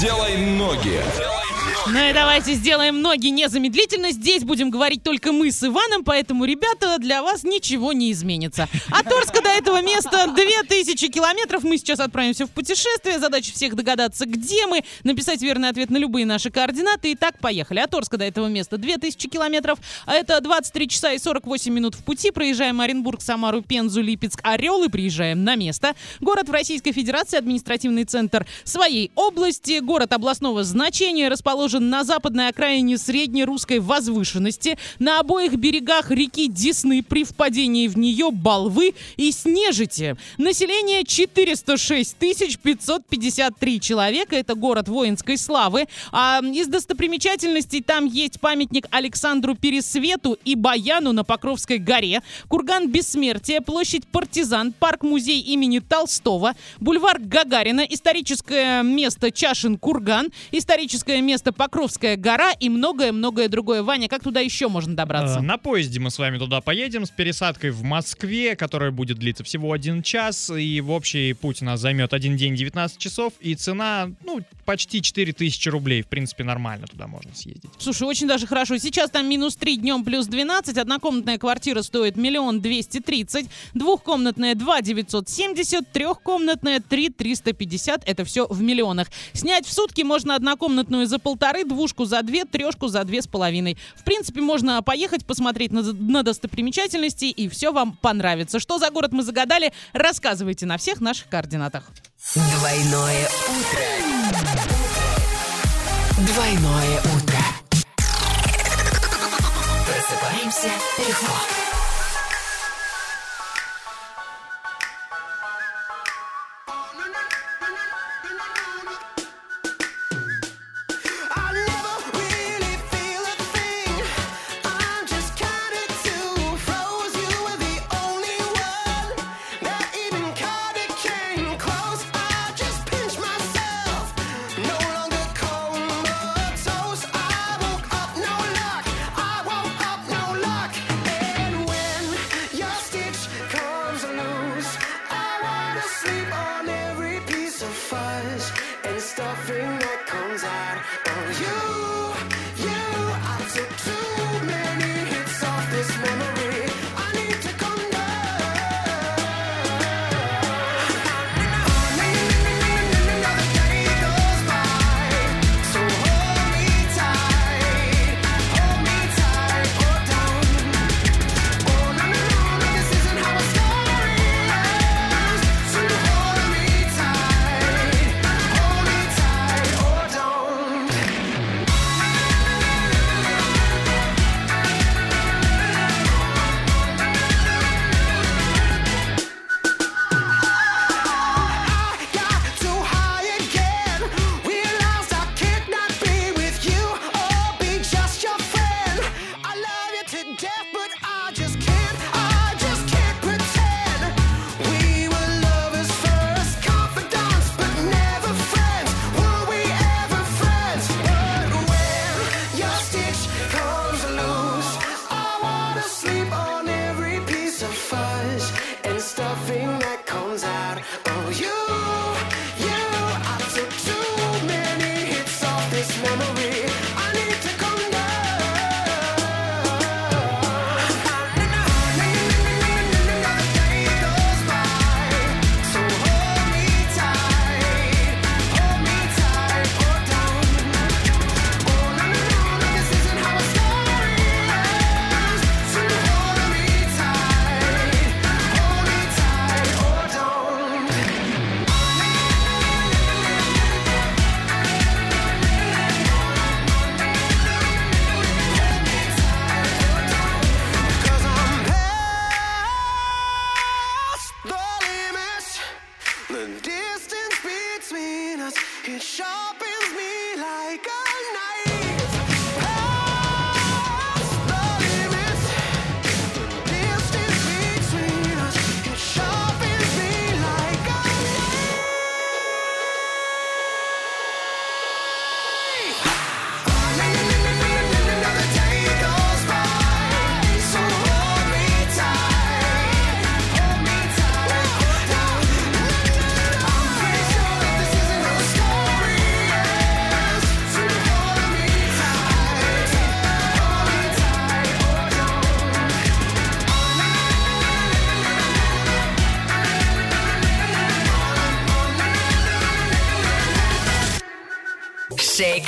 Делай ноги. Ну и давайте сделаем ноги незамедлительно. Здесь будем говорить только мы с Иваном, поэтому, ребята, для вас ничего не изменится. От Орска до этого места 2000 километров. Мы сейчас отправимся в путешествие. Задача всех догадаться, где мы, написать верный ответ на любые наши координаты. И так, поехали. От Орска до этого места 2000 километров. Это 23 часа и 48 минут в пути. Проезжаем Оренбург, Самару, Пензу, Липецк, Орел и приезжаем на место. Город в Российской Федерации, административный центр своей области. Город областного значения расположен на западной окраине среднерусской возвышенности, на обоих берегах реки Десны при впадении в нее Балвы и Снежите. Население 406 553 человека. Это город воинской славы. А из достопримечательностей там есть памятник Александру Пересвету и Баяну на Покровской горе, курган Бессмертия, площадь Партизан, парк-музей имени Толстого, бульвар Гагарина, историческое место Чашин-Курган, историческое место Покровская гора и многое-многое другое. Ваня, как туда еще можно добраться? Э, На поезде мы с вами туда поедем с пересадкой в Москве, которая будет длиться всего один час. И в общий путь нас займет один день 19 часов. И цена, ну, почти 4000 рублей. В принципе, нормально туда можно съездить. Слушай, очень даже хорошо. Сейчас там минус 3, днем плюс 12. Однокомнатная квартира стоит миллион двести тридцать. Двухкомнатная 2 970. Трехкомнатная 3 350. Это все в миллионах. Снять в сутки можно однокомнатную за полторы, двушку за две, трешку за две с половиной. В принципе, можно поехать, посмотреть на, на достопримечательности, и все вам понравится. Что за город мы загадали, рассказывайте на всех наших координатах. Двойное утро. Двойное утро. Просыпаемся легко.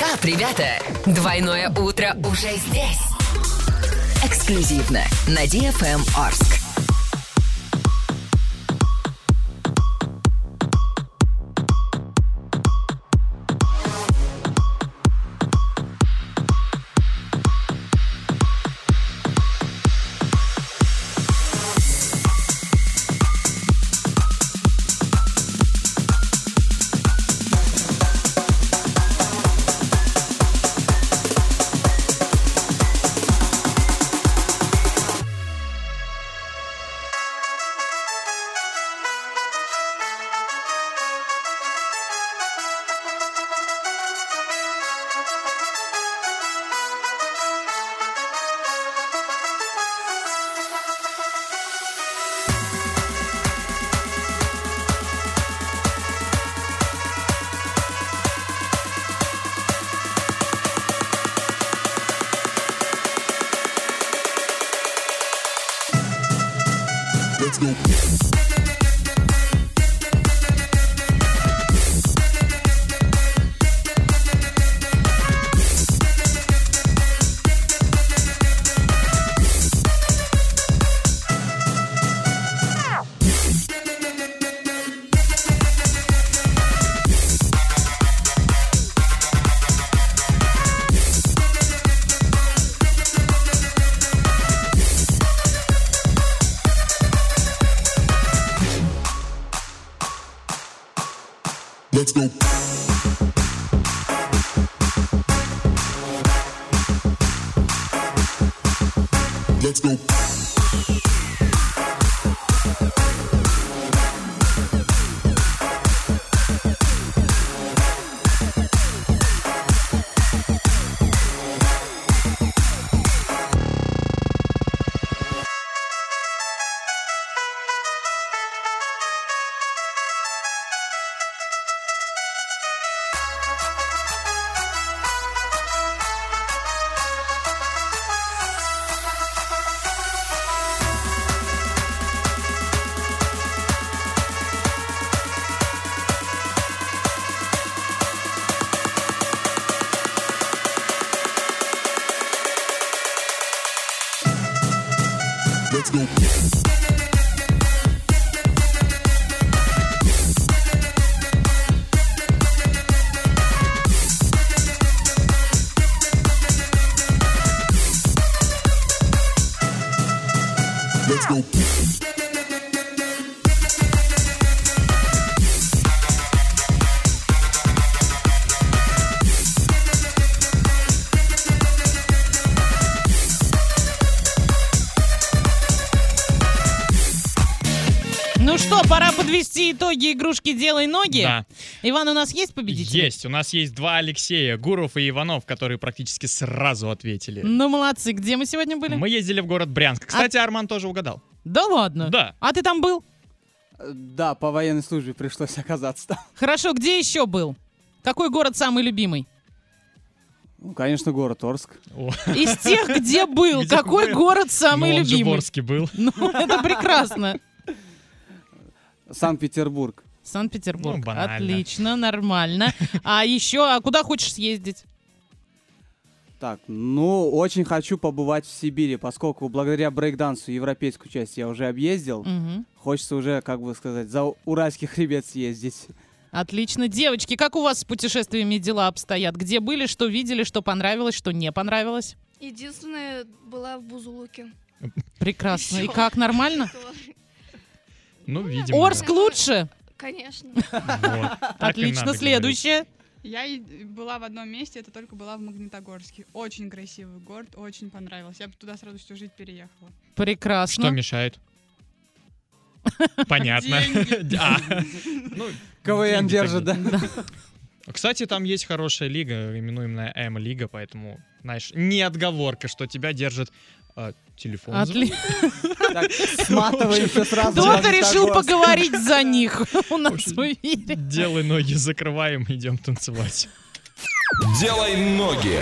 Шейкап, ребята! Двойное утро уже здесь. Эксклюзивно на DFM Орск. Let's go. Let's go. Let's go. Подвести итоги игрушки «Делай ноги». Да. Иван, у нас есть победитель? Есть. У нас есть два Алексея, Гуров и Иванов, которые практически сразу ответили. Ну, молодцы. Где мы сегодня были? Мы ездили в город Брянск. Кстати, Арман тоже угадал. Да ладно? Да. А ты там был? Да, по военной службе пришлось оказаться там. Хорошо, где еще был? Какой город самый любимый? Ну, конечно, город Орск. О, Из тех, где был, Где какой был? город самый ну, он же в любимый? Орске был. Ну, это прекрасно. Санкт-Петербург. Санкт-Петербург. Ну, банально. Отлично, нормально. А еще, а куда хочешь съездить? Так, ну, очень хочу побывать в Сибири, поскольку благодаря брейкдансу европейскую часть я уже объездил. Мгм. Хочется уже, как бы сказать, за уральский хребет съездить. Отлично. Девочки, как у вас с путешествиями дела обстоят? Где были, что видели, что понравилось, что не понравилось? Единственное, была в Бузулуке. Прекрасно. И как, нормально? Ну, видимо. Орск лучше? Конечно. Вот. Отлично. говорить. Следующее. Я была в одном месте, это только была в Магнитогорске. Очень красивый город, очень понравилось. Я бы туда с радостью жить переехала. Прекрасно. Что мешает? Понятно. Деньги. Ну, КВН деньги держит, да? Кстати, там есть хорошая лига, именуемая М-лига, поэтому, знаешь, не отговорка, что тебя держит а, телефон. Отли- сматываемся сразу. Кто-то решил поговорить за них у нас в эфире. Делай ноги, закрываем, идем танцевать. Делай ноги.